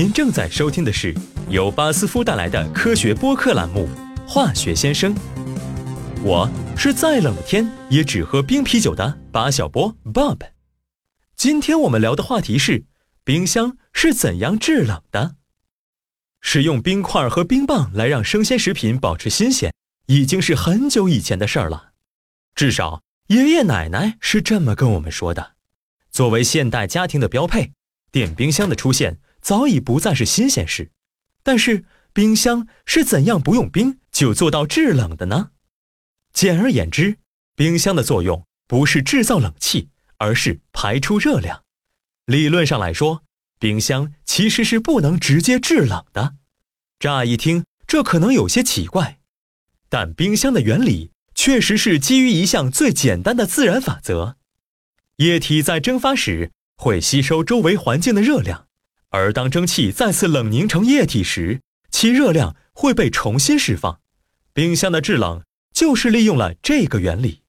您正在收听的是由巴斯夫带来的科学播客栏目《化学先生》。我是再冷的天也只喝冰啤酒的巴小波 Bob。今天我们聊的话题是冰箱是怎样制冷的。使用冰块和冰棒来让生鲜食品保持新鲜，已经是很久以前的事儿了。至少爷爷奶奶是这么跟我们说的。作为现代家庭的标配，电冰箱的出现早已不再是新鲜事。但是，冰箱是怎样不用冰就做到制冷的呢？简而言之，冰箱的作用不是制造冷气，而是排出热量。理论上来说，冰箱其实是不能直接制冷的。乍一听，这可能有些奇怪，但冰箱的原理确实是基于一项最简单的自然法则：液体在蒸发时会吸收周围环境的热量，而当蒸汽再次冷凝成液体时，其热量会被重新释放。冰箱的制冷就是利用了这个原理。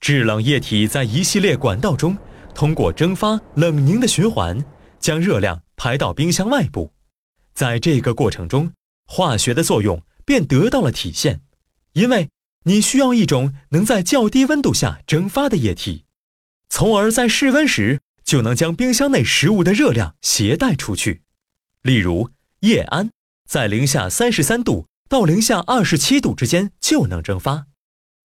制冷液体在一系列管道中通过蒸发、冷凝的循环，将热量排到冰箱外部。在这个过程中，化学的作用便得到了体现，因为你需要一种能在较低温度下蒸发的液体，从而在室温时就能将冰箱内食物的热量携带出去。例如，液氨在零下三十三度到零下二十七度之间就能蒸发。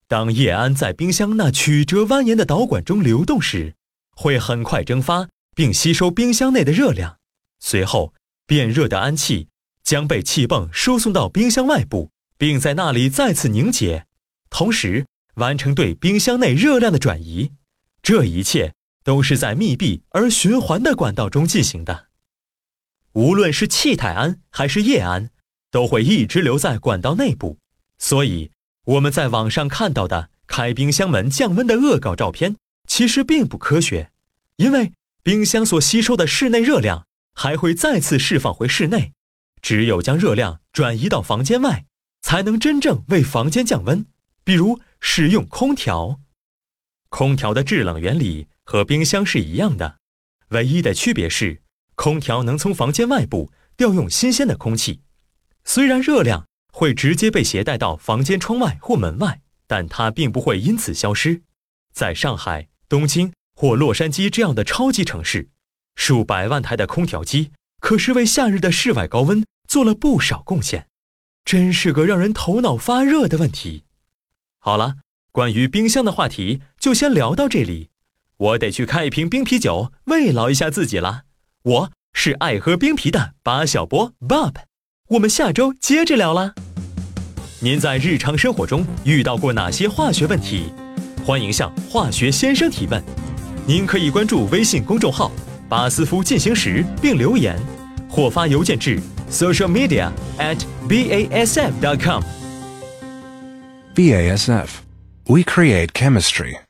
当液氨在冰箱那曲折蜿蜒的导管中流动时，会很快蒸发并吸收冰箱内的热量，随后。变热的氨气将被气泵输送到冰箱外部，并在那里再次凝结，同时完成对冰箱内热量的转移。这一切都是在密闭而循环的管道中进行的。无论是气态氨还是液氨，都会一直留在管道内部。所以我们在网上看到的开冰箱门降温的恶搞照片，其实并不科学，因为冰箱所吸收的室内热量。还会再次释放回室内，只有将热量转移到房间外，才能真正为房间降温。比如使用空调，空调的制冷原理和冰箱是一样的，唯一的区别是，空调能从房间外部调用新鲜的空气。虽然热量会直接被携带到房间窗外或门外，但它并不会因此消失。在上海、东京或洛杉矶这样的超级城市。数百万台的空调机可是为夏日的室外高温做了不少贡献，真是个让人头脑发热的问题。好了，关于冰箱的话题就先聊到这里，我得去开一瓶冰啤酒慰劳一下自己了。我是爱喝冰啤的巴小波 Bob，我们下周接着聊啦。您在日常生活中遇到过哪些化学问题？欢迎向化学先生提问。您可以关注微信公众号。巴斯夫进行时，并留言或发邮件至 social media at basf.com。BASF, we create chemistry.